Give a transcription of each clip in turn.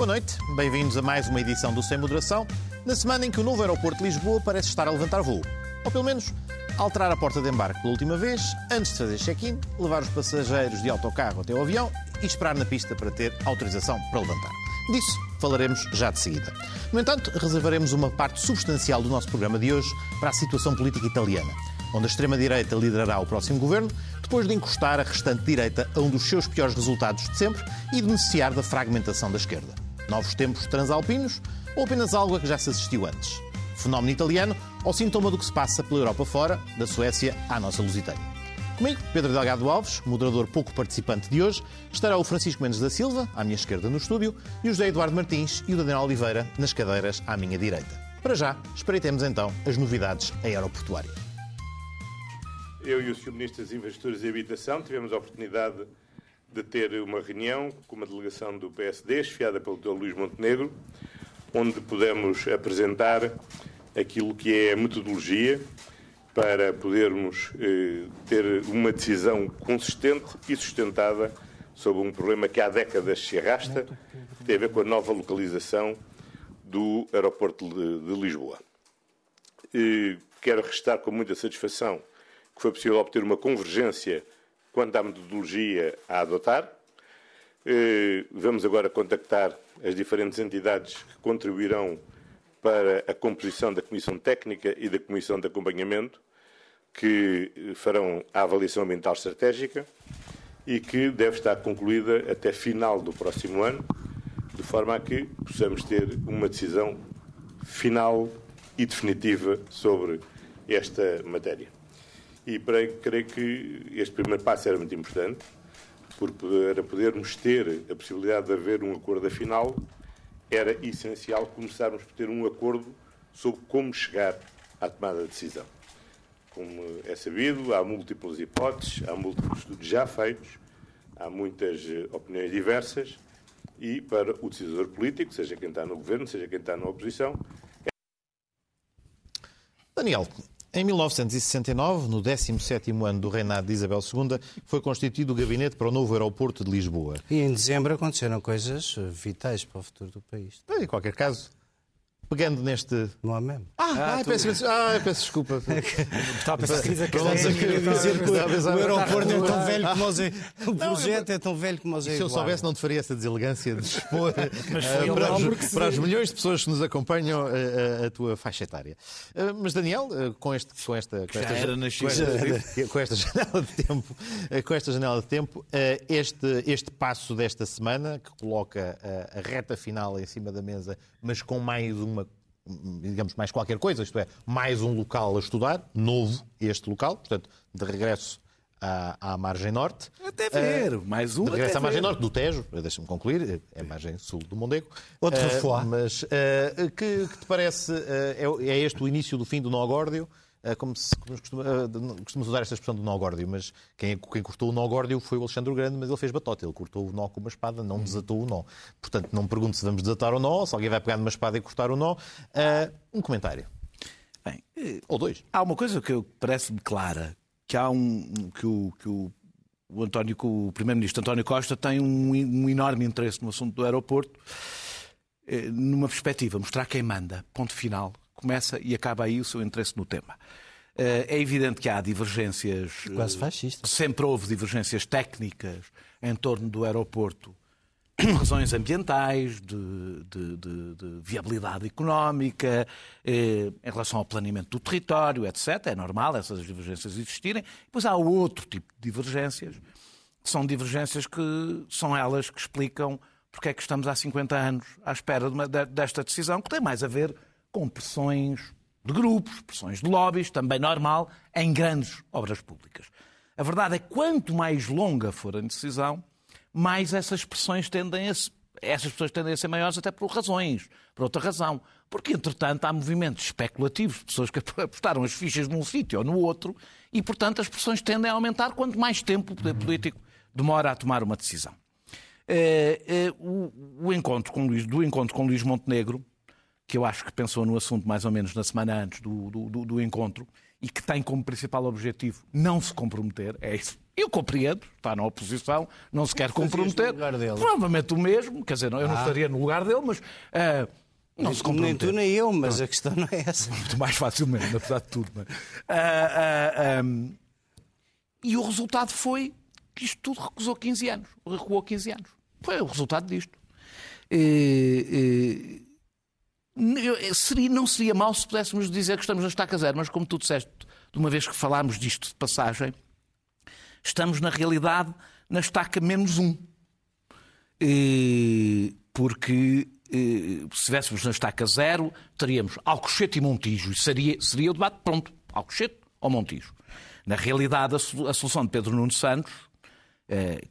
Boa noite, bem-vindos a mais uma edição do Sem Moderação, na semana em que o novo aeroporto de Lisboa parece estar a levantar voo. Ou pelo menos alterar a porta de embarque pela última vez, antes de fazer check-in, levar os passageiros de autocarro até o avião e esperar na pista para ter autorização para levantar. Disso falaremos já de seguida. No entanto, reservaremos uma parte substancial do nosso programa de hoje para a situação política italiana, onde a extrema-direita liderará o próximo governo, depois de encostar a restante direita a um dos seus piores resultados de sempre e de beneficiar da fragmentação da esquerda. Novos tempos transalpinos ou apenas algo a que já se assistiu antes? Fenómeno italiano ou sintoma do que se passa pela Europa fora, da Suécia à nossa Lusitânia? Comigo, Pedro Delgado Alves, moderador pouco participante de hoje, estará o Francisco Mendes da Silva, à minha esquerda no estúdio, e o José Eduardo Martins e o Daniel Oliveira nas cadeiras à minha direita. Para já, espreitemos então as novidades aeroportuárias. Eu e o Sr. Ministro das Infraestruturas e Habitação tivemos a oportunidade de ter uma reunião com uma delegação do PSD, esfiada pelo Dr. Luís Montenegro, onde pudemos apresentar aquilo que é a metodologia para podermos eh, ter uma decisão consistente e sustentada sobre um problema que há décadas se arrasta, que tem a ver com a nova localização do aeroporto de, de Lisboa. E quero restar com muita satisfação que foi possível obter uma convergência quanto à metodologia a adotar. Eh, vamos agora contactar as diferentes entidades que contribuirão para a composição da Comissão Técnica e da Comissão de Acompanhamento, que farão a avaliação ambiental estratégica e que deve estar concluída até final do próximo ano, de forma a que possamos ter uma decisão final e definitiva sobre esta matéria. E para, creio que este primeiro passo era muito importante, porque para podermos ter a possibilidade de haver um acordo afinal, era essencial começarmos por ter um acordo sobre como chegar à tomada de decisão. Como é sabido, há múltiplas hipóteses, há múltiplos estudos já feitos, há muitas opiniões diversas e para o decisor político, seja quem está no governo, seja quem está na oposição. Daniel, em 1969, no 17º ano do reinado de Isabel II, foi constituído o gabinete para o novo aeroporto de Lisboa. E em dezembro aconteceram coisas vitais para o futuro do país. Em qualquer caso, pegando neste. Não há mesmo. Ah, ah, ai, peço, ah peço desculpa. Estava a pensar que dizer que o aeroporto é tão velho como o O projeto é tão velho como o Se eu soubesse, não te faria essa deselegância de expor para, os, para as milhões de pessoas que nos acompanham a, a tua faixa etária. Mas, Daniel, com, este, com esta. Com esta, era com, esta, com esta janela de tempo, com esta janela de tempo, este, este passo desta semana, que coloca a reta final em cima da mesa, mas com mais uma digamos, mais qualquer coisa, isto é, mais um local a estudar, novo este local, portanto, de regresso à, à margem norte. Até ver, uh, mais um. De regresso à margem norte do Tejo, deixa-me concluir, é a margem sul do Mondego. Outro uh, Mas uh, que, que, te parece, é, é, este o início do fim do Nogórdio? Como se, como costuma, costumamos usar esta expressão do nó górdio, mas quem, quem cortou o nó górdio foi o Alexandre o Grande, mas ele fez batota, ele cortou o nó com uma espada, não desatou o nó. Portanto, não me pergunto se vamos desatar o nó, se alguém vai pegar numa espada e cortar o nó. Uh, um comentário. Bem, Ou dois. Há uma coisa que parece-me clara, que há um que o, que o, o António, o Primeiro-Ministro António Costa tem um, um enorme interesse no assunto do aeroporto, eh, numa perspectiva, mostrar quem manda, ponto final, começa e acaba aí o seu interesse no tema. Eh, é evidente que há divergências. Quase fascista. Sempre houve divergências técnicas em torno do aeroporto, razões ambientais, de, de, de, de viabilidade económica, eh, em relação ao planeamento do território, etc. É normal essas divergências existirem. Depois há outro tipo de divergências, que são divergências que são elas que explicam porque é que estamos há 50 anos à espera uma, desta decisão, que tem mais a ver com pressões de grupos, pressões de lobbies, também normal, em grandes obras públicas. A verdade é que quanto mais longa for a decisão, mais essas pressões tendem a essas pessoas tendem a ser maiores até por razões, por outra razão. Porque, entretanto, há movimentos especulativos, pessoas que apostaram as fichas num sítio ou no outro, e, portanto, as pressões tendem a aumentar quanto mais tempo o poder político demora a tomar uma decisão. É, o, o, encontro com Luís, do encontro com Luís Montenegro que eu acho que pensou no assunto mais ou menos na semana antes do, do, do, encontro e que tem como principal objetivo não se comprometer, é esse, Eu compreendo, está na oposição, não se quer comprometer. Provavelmente o mesmo, quer dizer, eu não ah. estaria no lugar dele, mas. Uh, não se Nem tu nem eu, mas a questão não é essa. Muito mais facilmente, apesar de tudo. Mas... Uh, uh, um... E o resultado foi que isto tudo recusou 15 anos, recuou 15 anos. Foi o resultado disto. E, seria, não seria mal se pudéssemos dizer que estamos na estaca zero, mas como tu disseste, de uma vez que falámos disto de passagem, estamos na realidade na estaca menos um. E, porque se estivéssemos na estaca zero, teríamos Alcochete e Montijo. E seria, seria o debate pronto. Alcochete ou Montijo. Na realidade, a solução de Pedro Nuno Santos,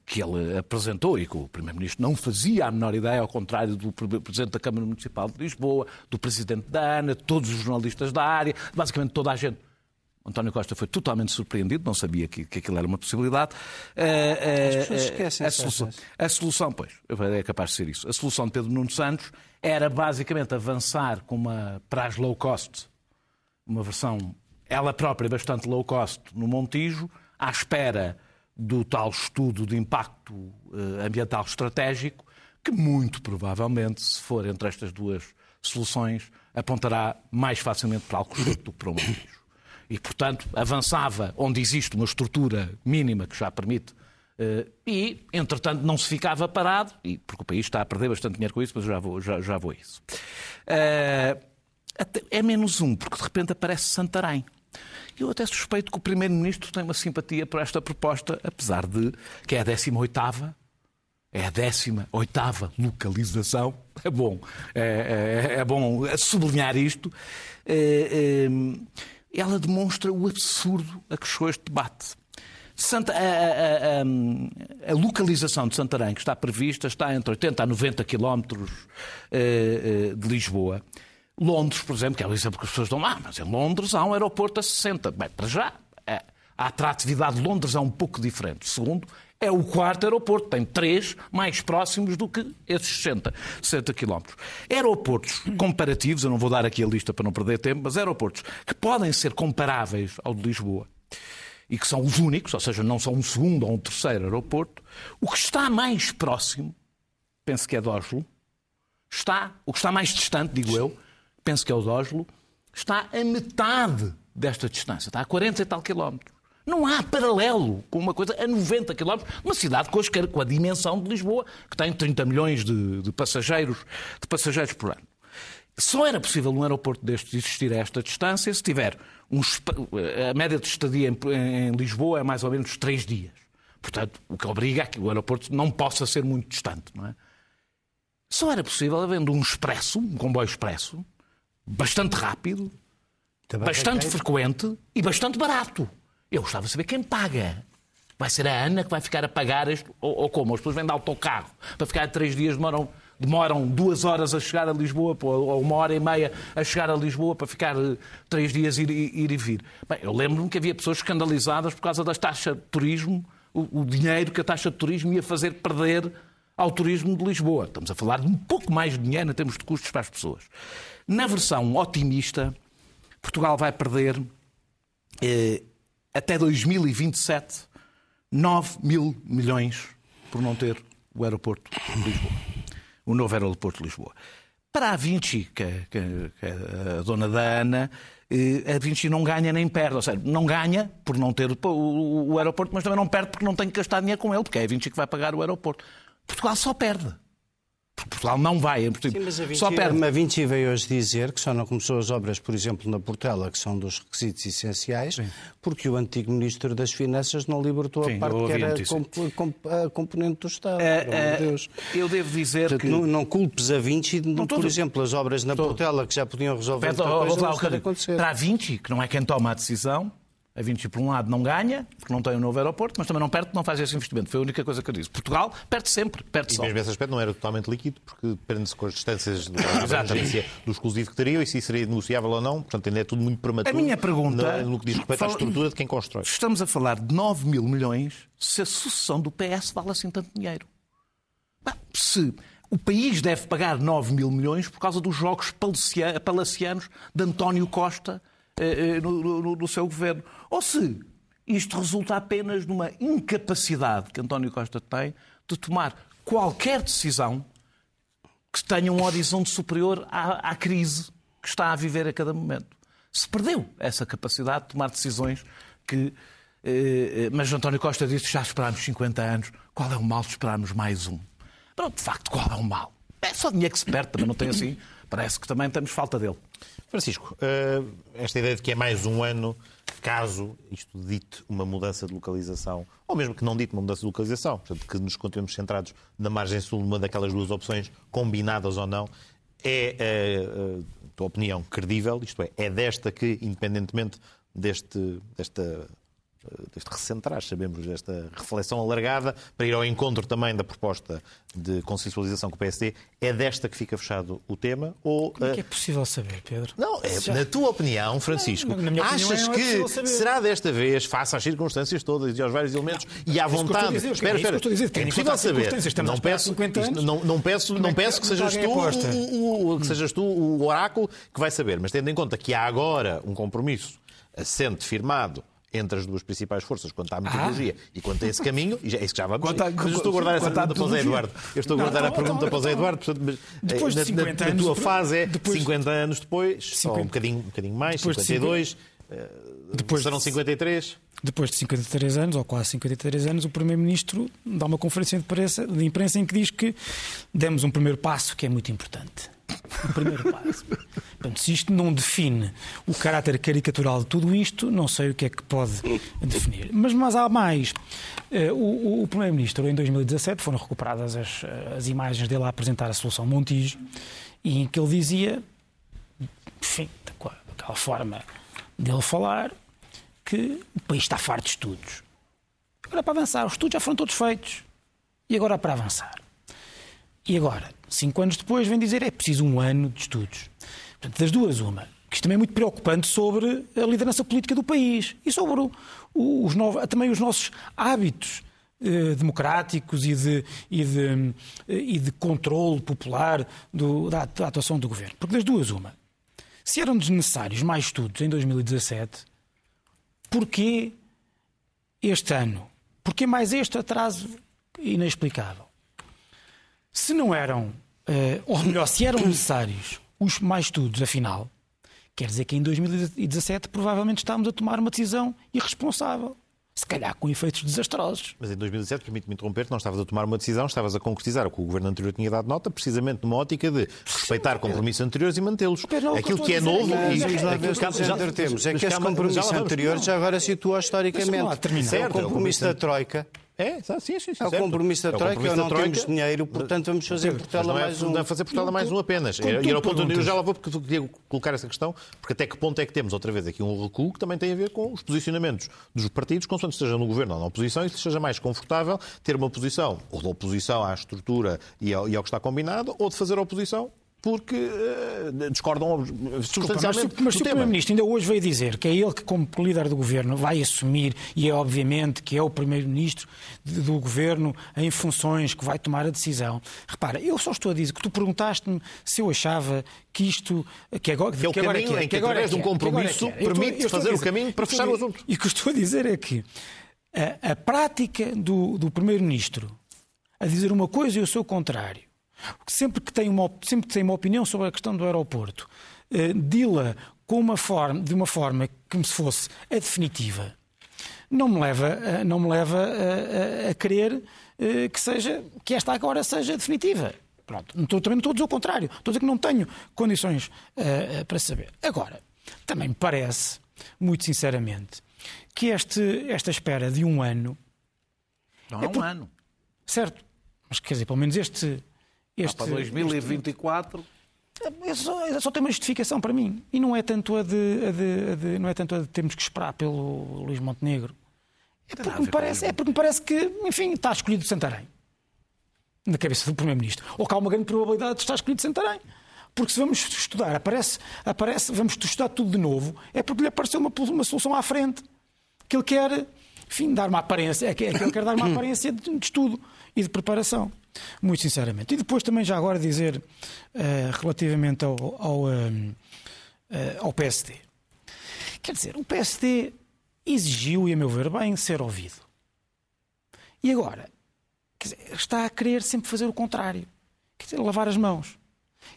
que ele apresentou e que o Primeiro-Ministro não fazia a menor ideia, ao contrário do Presidente da Câmara Municipal de Lisboa, do Presidente da ANA, todos os jornalistas da área, basicamente toda a gente. António Costa foi totalmente surpreendido, não sabia que, que aquilo era uma possibilidade. Eh, As pessoas eh, esquecem a solução, a solução, pois, é capaz de ser isso. A solução de Pedro Nuno Santos era basicamente avançar com uma prazo low cost, uma versão ela própria bastante low cost no Montijo, à espera do tal estudo de impacto eh, ambiental estratégico, que muito provavelmente, se for entre estas duas soluções, apontará mais facilmente para Alcochete do que para o Montijo. E, portanto, avançava onde existe uma estrutura mínima que já permite eh, e, entretanto, não se ficava parado, e, porque o país está a perder bastante dinheiro com isso, mas já vou, já, já vou a isso. Eh, é menos um, porque de repente aparece Santarém. Eu até suspeito que o Primeiro-Ministro tem uma simpatia por esta proposta, apesar de que é a 18ª, é a 18ª localização. É bom, é, é, é bom sublinhar isto. É, é, ela demonstra o absurdo a que chegou este debate. Santa, a, a, a, a, localização de Santarém, que está prevista, está entre 80 a 90 quilómetros eh, eh, de Lisboa. Londres, por exemplo, que é o exemplo que as pessoas dão, ah, mas em Londres há um aeroporto a 60. Bem, para já, é, a atratividade de Londres é um pouco diferente. Segundo, é o quarto aeroporto, tem três mais próximos do que esses 60, 60 quilómetros. Aeroportos comparativos, eu não vou dar aqui a lista para não perder tempo, mas aeroportos que podem ser comparáveis ao de Lisboa e que são os únicos, ou seja, não são um segundo ou um terceiro aeroporto, o que está mais próximo, penso que é de Oslo, está, o que está mais distante, digo eu, penso que é o de Oslo, está a metade desta distância, está a 40 e tal quilómetros. Não há paralelo com uma coisa a 90 quilómetros, uma cidade com, com a dimensão de Lisboa, que tem 30 milhões de, de, passageiros, de passageiros por ano. Só era possível um aeroporto destes existir a esta distância se tiver um, a média de estadia em, em Lisboa é mais ou menos 3 dias. Portanto, o que obriga a que o aeroporto não possa ser muito distante. Não é? Só era possível havendo um expresso, um comboio expresso, bastante rápido, Também bastante é frequente e bastante barato. Eu gostava de saber quem paga. Vai ser a Ana que vai ficar a pagar isto, ou, ou como? As pessoas vêm de autocarro para ficar três dias, demoram, demoram duas horas a chegar a Lisboa, ou uma hora e meia a chegar a Lisboa para ficar eh, três dias ir, ir e vir. Bem, eu lembro-me que havia pessoas escandalizadas por causa da taxa de turismo, o, o dinheiro que a taxa de turismo ia fazer perder ao turismo de Lisboa. Estamos a falar de um pouco mais de dinheiro em termos de custos para as pessoas. Na versão otimista, Portugal vai perder eh, até 2027 9 mil milhões por não ter o aeroporto de Lisboa. O novo aeroporto de Lisboa. Para a Vinci, que, é, que, que é a dona da Ana, eh, a Vinci não ganha nem perde. Ou seja, não ganha por não ter o aeroporto, mas também não perde porque não tem que gastar dinheiro com ele, porque é a Vinci que vai pagar o aeroporto. Portugal só perde. Portugal não vai. Sim, mas a Vinci, só perde. A Vinci veio hoje dizer que só não começou as obras, por exemplo, na Portela, que são dos requisitos essenciais, Sim. porque o antigo Ministro das Finanças não libertou Sim, a parte que era comp, comp, a componente do Estado. É, é, Deus. Eu devo dizer Portanto, que... Não, não, culpes a Vinci, não, por exemplo, as obras na Portela, que já podiam resolver Pede, coisa, acontecer. Para a Vinci, que não é quem toma a decisão, a Vinci, por um lado, não ganha, porque não tem um novo aeroporto, mas também não perde, não faz esse investimento. Foi a única coisa que eu disse. Portugal perde sempre, perde só. E mesmo esse aspecto não era totalmente líquido, porque depende-se com as distâncias do, do exclusivo que teriam e se seria negociável ou não. Portanto, ainda é tudo muito prematuro. A minha pergunta... No, no que diz respeito fala, à estrutura de quem constrói. Estamos a falar de 9 mil milhões se a sucessão do PS vale assim tanto dinheiro. Se o país deve pagar 9 mil milhões por causa dos jogos palacianos de António Costa no, no, no seu governo. Ou se isto resulta apenas numa incapacidade que António Costa tem de tomar qualquer decisão que tenha um horizonte superior à, à crise que está a viver a cada momento. Se perdeu essa capacidade de tomar decisões que. Eh, eh mas António Costa disse já esperámos 50 anos. Qual é o mal de esperarmos mais um? Pronto, de facto, qual é o mal? É só dinheiro que se perde, também não tem assim. Parece que também temos falta dele. Francisco, eh, esta ideia de que é mais um ano, caso isto dite uma mudança de localização, ou mesmo que não dite uma mudança de localização, portanto, que nos continuemos centrados na margem sul, numa daquelas duas opções, combinadas ou não, é, a eh, tua opinião, credível? Isto é, é desta que, independentemente deste, desta deste recentrar, sabemos, desta reflexão alargada, para ir ao encontro também da proposta de consensualização com o PSD, é desta que fica fechado o tema? Ou, Como é que é possível saber, Pedro? Não, é, Já... na tua opinião, Francisco, não, achas opinião, é que será desta vez, face às circunstâncias todas e aos vários elementos, não, e à vontade... Dizer, espera, espera, é, dizer, é possível saber. Não peço, isto, não, não peço, não peço que sejas tu o, o, que sejas tu o oráculo que vai saber, mas tendo em conta que há agora um compromisso assente, firmado, entre as duas principais forças quanto à metodologia ah. e quanto a esse caminho, e é isso que já vamos quanto a, Mas eu estou a guardar essa pergunta para o Zé Eduardo. Eu estou a guardar não, a pergunta para o Zé Eduardo, portanto, mas depois de 50 na, na, na tua fase é depois, 50 anos depois, 50, ou um bocadinho, um bocadinho mais, 52, eh, depois serão 53. Depois de 53 anos, ou quase 53 anos, o Primeiro-Ministro dá uma conferência de imprensa, de imprensa em que diz que demos um primeiro passo que é muito importante o primeiro passo. Portanto, se isto não define o caráter caricatural de tudo isto, não sei o que é que pode definir. Mas, mas há mais. Eh, o, o Primeiro-Ministro, em 2017, foram recuperadas as, as imagens dele a apresentar a solução Montijo, e em que ele dizia, enfim, daquela forma dele falar, que o país está farto de estudos. Agora para avançar, os estudos já foram todos feitos. E agora para avançar. E agora, cinco anos depois, vem dizer é preciso um ano de estudos. Portanto, das duas, uma. Que isto também é muito preocupante sobre a liderança política do país e sobre o, o, os novos, também os nossos hábitos eh, democráticos e de, e, de, eh, e de controle popular do, da, da atuação do governo. Porque das duas, uma. Se eram desnecessários mais estudos em 2017, porquê este ano? Porquê mais este atraso inexplicável? Se não eram, uh, ou melhor, se eram necessários os mais estudos, afinal, quer dizer que em 2017 provavelmente estávamos a tomar uma decisão irresponsável. Se calhar com efeitos desastrosos. Mas em 2017, permite-me interromper, não estavas a tomar uma decisão, estavas a concretizar o que o governo anterior tinha dado nota, precisamente numa ótica de respeitar Sim, compromissos anteriores e mantê-los. Aquilo que é novo e aquilo que já temos. é que esse compromisso anterior já agora situa historicamente. É o compromisso da Troika é, sim, sim, sim. É o compromisso da é Troika, é não troika. temos dinheiro, portanto vamos fazer Portela é, mais um. Não é fazer Portela mais um apenas. E era o ponto onde eu já lá vou, porque queria colocar essa questão, porque até que ponto é que temos outra vez aqui um recuo que também tem a ver com os posicionamentos dos partidos, consoante esteja no governo ou na oposição, e seja mais confortável ter uma posição ou de oposição à estrutura e ao, e ao que está combinado, ou de fazer oposição porque uh, discordam substancialmente Desculpa, mas, se o Primeiro-Ministro ainda hoje veio dizer que é ele que, como líder do Governo, vai assumir, e é obviamente que é o Primeiro-Ministro do Governo em funções que vai tomar a decisão. Repara, eu só estou a dizer que tu perguntaste-me se eu achava que isto... Que, agora, que é o que caminho agora em que, que através de um compromisso permite fazer o caminho para fechar o assunto. E o que estou a dizer é que a, a prática do, do Primeiro-Ministro a dizer uma coisa e o seu contrário Sempre que tem uma, sempre que tem uma opinião sobre a questão do aeroporto, eh, dila com uma forma, de uma forma como se fosse a definitiva, não me leva, não me leva a, a, a querer eh, que, seja, que esta agora seja definitiva. Pronto. Não estou, também não estou a dizer o contrário. Estou a dizer que não tenho condições uh, para saber. Agora, também me parece, muito sinceramente, que este, esta espera de um ano. Não é, é um por... ano. Certo. Mas quer dizer, pelo menos este, este, para 2024. Este, só, só tem uma justificação para mim. E não é tanto a de, a de, a de, não é tanto a de termos que esperar pelo Luís Montenegro. É porque, me parece, é porque me parece que, enfim, está escolhido Santarém. Na cabeça do Primeiro-Ministro. Ou que há uma grande probabilidade de estar escolhido Santarém. Porque se vamos estudar, aparece, aparece, vamos estudar tudo de novo, é porque lhe apareceu uma, uma solução à frente. Que ele quer, enfim, dar uma aparência, é que, é que ele quer dar uma aparência de, de estudo e de preparação. Muito sinceramente. E depois também já agora dizer uh, relativamente ao, ao, uh, uh, ao PSD. Quer dizer, o PSD exigiu, e a meu ver bem, ser ouvido. E agora, dizer, está a querer sempre fazer o contrário. Quer dizer, lavar as mãos.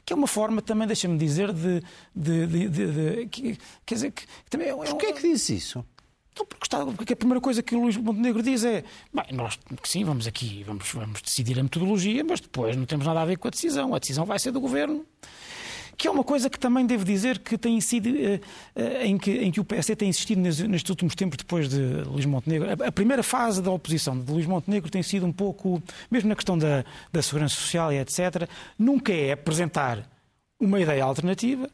Que é uma forma também, deixa-me dizer, de. de, de, de, quer dizer, que também é, Porquê é que diz isso? Então, porque, está, porque a primeira coisa que o Luís Montenegro diz é: bem, nós que sim, vamos aqui, vamos, vamos decidir a metodologia, mas depois não temos nada a ver com a decisão. A decisão vai ser do governo. Que é uma coisa que também devo dizer que tem sido uh, uh, em, que, em que o PSD tem insistido nestes últimos tempos, depois de Luís Montenegro. A, a, primeira fase da oposição de Luís Montenegro tem sido um pouco, mesmo na questão da, da segurança social e etc., nunca é apresentar uma ideia alternativa,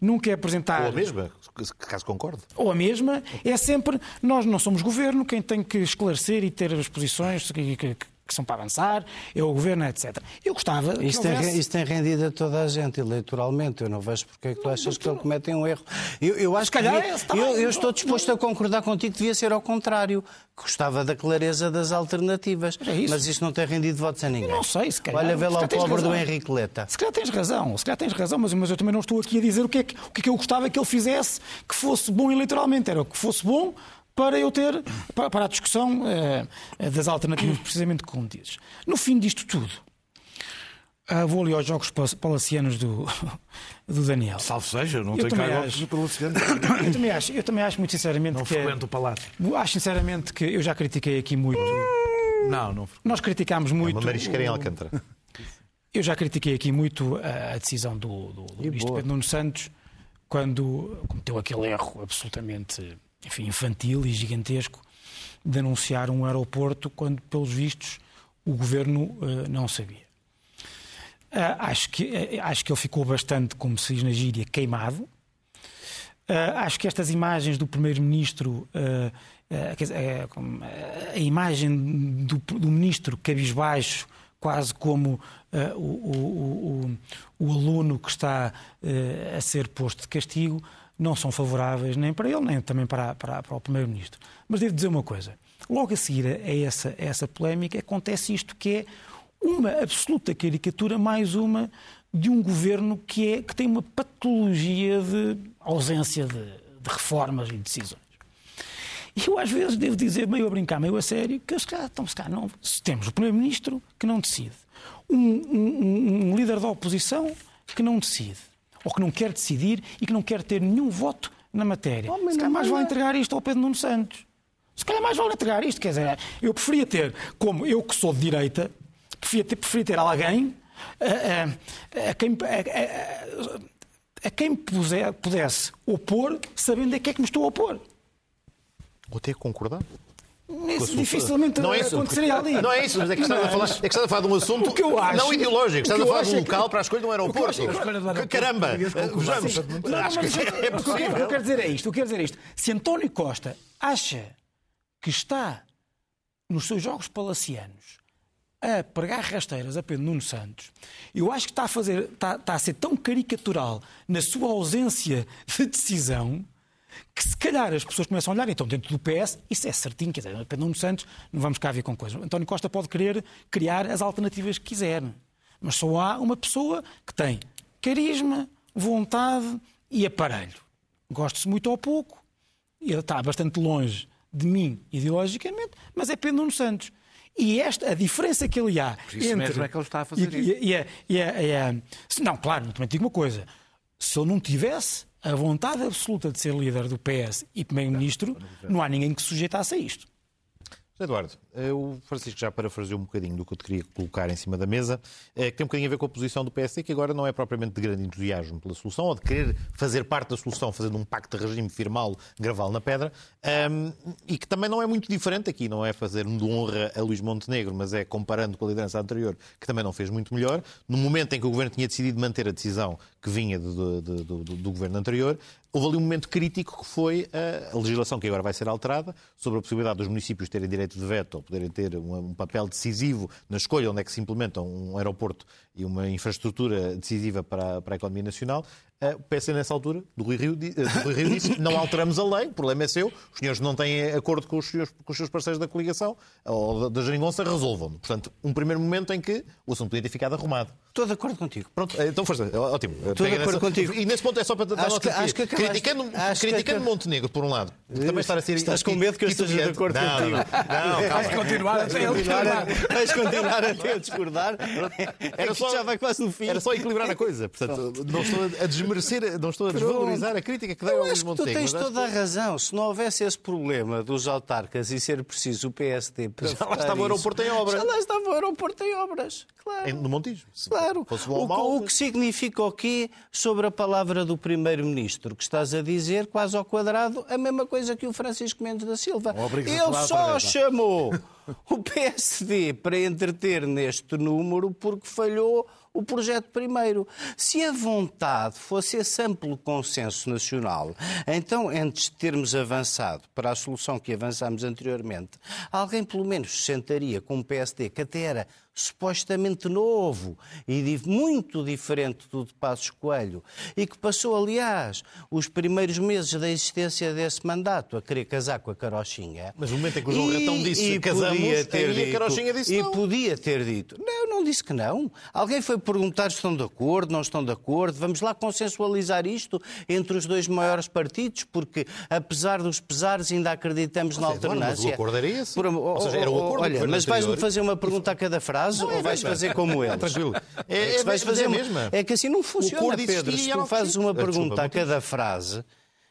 nunca é apresentar. Ou a mesma, caso concorde. Ou a mesma, é sempre nós não somos governo, quem tem que esclarecer e ter as posições que, que, que são para avançar, é o governo, etc. Eu gostava. Isso, houvesse... tem, isso tem rendido a toda a gente eleitoralmente. Eu não vejo porque é que tu achas que ele comete um erro. Eu, eu acho que. Devia, eu, eu, estou disposto a concordar contigo que devia ser ao contrário. Gostava da clareza das alternativas. É isso. Mas isto não tem rendido votos a ninguém. Eu não sei, se calhar. Olha, vê lá o pobre do Henrique Leta. Se calhar tens razão, se calhar tens razão, mas, mas eu também não estou aqui a dizer o que, é que, o que é que eu gostava que ele fizesse que fosse bom eleitoralmente. Era o que fosse bom para eu ter, para a discussão uh, das alternativas precisamente como dizes. No fim disto tudo, uh, vou ali aos jogos palacianos do, do Daniel. Salve seja, não tenho cá acho, palacianos. Eu também, acho, eu também acho muito sinceramente não que... Não frequento o palácio. Acho sinceramente que eu já critiquei aqui muito... Não, não. Nós criticámos muito... É uma marisqueira em Alcântara. Eu já critiquei aqui muito a decisão do, do, do ministro Pedro Nuno Santos quando cometeu aquele erro absolutamente enfim, infantil e gigantesco de anunciar um aeroporto quando, pelos vistos, o governo uh, não sabia. Uh, acho, que, uh, acho que ele ficou bastante, como se diz na gíria, queimado. acho que estas imagens do primeiro-ministro, a imagem do, do ministro cabisbaixo, quase como o, o, o, o, aluno que está a ser posto de castigo, não são favoráveis nem para ele, nem também para, para, para o Primeiro-Ministro. Mas devo dizer uma coisa: logo a seguir a essa, a essa polémica acontece isto que é uma absoluta caricatura, mais uma, de um governo que, é, que tem uma patologia de ausência de, de reformas e decisões. E eu às vezes devo dizer, meio a brincar, meio a sério, que se calhar, então, se calhar não, temos o Primeiro-Ministro que não decide, um, um, um líder da oposição que não decide, ou que não quer decidir e que não quer ter nenhum voto na matéria. Oh, Se calhar mais vale entregar isto ao Pedro Nuno Santos. Se calhar mais vale entregar isto. Quer dizer, eu preferia ter, como eu que sou de direita, preferia ter, preferia ter alguém a, a, a quem, a, quem pudesse opor, sabendo a que é que me estou a opor. Ou ter concordado? Isso dificilmente não é isso, aconteceria ali. Não é isso, mas é que estás, a falar, é que estás a falar de um assunto não ideológico. Estás a falar de um é local para a escolha de um aeroporto. Caramba! Vejamos. Acho que é possível. O que eu quero dizer é isto. Que eu quero dizer é isto. Se António Costa acha que está nos seus jogos palacianos a pregar rasteiras a Pedro Nuno Santos, eu acho que está a, fazer, está, está a ser tão caricatural na sua ausência de decisão que se calhar as pessoas começam a olhar, então dentro do PS, isso é certinho, quer dizer, Pedro Nuno Santos, não vamos cá ver com coisas. António Costa pode querer criar as alternativas que quiser, mas só há uma pessoa que tem carisma, vontade e aparelho. Gosto-se muito ou pouco, ele está bastante longe de mim ideologicamente, mas é Pedro Nuno Santos. E esta, a diferença que ele há Por isso entre... mesmo é que ele está a fazer e, isso. E, e, e, e, não, claro, também digo uma coisa. Se ele não tivesse a vontade absoluta de ser líder do PS e primeiro-ministro, não há ninguém que sujeitasse a isto. Eduardo, eh, o Francisco já parafraseou um bocadinho do que eu te queria colocar em cima da mesa, eh, que tem um bocadinho a ver com a posição do PSD, que agora não é propriamente de grande entusiasmo pela solução, ou de querer fazer parte da solução, fazendo um pacto de regime, firmá-lo, gravá-lo na pedra, e que também não é muito diferente aqui, não é fazer de honra a Luís Montenegro, mas é comparando com a liderança anterior, que também não fez muito melhor. No momento em que o governo tinha decidido manter a decisão que vinha do, do, do, do governo anterior, houve ali um momento crítico que foi a legislação que agora vai ser alterada sobre a possibilidade dos municípios terem direito de veto ou poderem ter um, papel decisivo na escolha onde é que se implementa um aeroporto e uma infraestrutura decisiva para, para a economia nacional. O PS, nessa altura, do Rui, Rio, do Rui Rio disse não alteramos a lei, o problema é seu, os senhores não têm acordo com os, senhores, com os seus parceiros da coligação ou da Jeringonça, resolvam-no. Portanto, um primeiro momento em que o assunto podia ter ficado arrumado. Estou de acordo contigo. Pronto, então força, ótimo. Estou de acordo nessa... contigo. E nesse ponto é só para dar acho que, acho que Criticando, acho criticando que... Montenegro, por um lado, Também estar a ser Estás com medo que eu esteja de acordo não, contigo. Não, não, Vais continuar a discordar. Vais continuar a discordar. Era só, já vai quase no fim. Era só equilibrar a coisa. Portanto, não estou a desmerecer, não estou a desvalorizar a crítica que dei ao Luís Montenegro. Tu tens toda a razão. Se não houvesse esse problema dos autarcas e ser preciso o PSD para Já lá estava o aeroporto em obras. Já lá estava o aeroporto em obras. Claro. No Montijo. Claro. O, o que significa o quê sobre a palavra do Primeiro-Ministro? Que estás a dizer, quase ao quadrado, a mesma coisa coisa que o Francisco Mendes da Silva. Ele só chamou o PSD para entreter neste número porque falhou o projeto primeiro. Se a vontade fosse esse amplo consenso nacional, então, antes de termos avançado para a solução que avançámos anteriormente, alguém pelo menos sentaria com o PSD, que até era supostamente novo e muito diferente do de Passos Coelho, e que passou, aliás, os primeiros meses da existência desse mandato a querer casar com a Carochinha. Mas no momento em que o João Retão disse e casamos, ter dito, a Carochinha disse e não. E podia ter dito. Não, não disse que não. Alguém foi perguntar se estão de acordo, não estão de acordo. Vamos lá consensualizar isto entre os dois maiores partidos, porque, apesar dos pesares, ainda acreditamos na alternância. Mas o acordo era esse. Por, Ou seja, era o acordo Olha, mas vais-me fazer uma pergunta a cada frase prazo não, ou é vais fazer como eles? Tranquilo. É, é, vais fazer é, mesma. é que assim não funciona, Pedro. Se tu fazes uma pergunta a cada frase,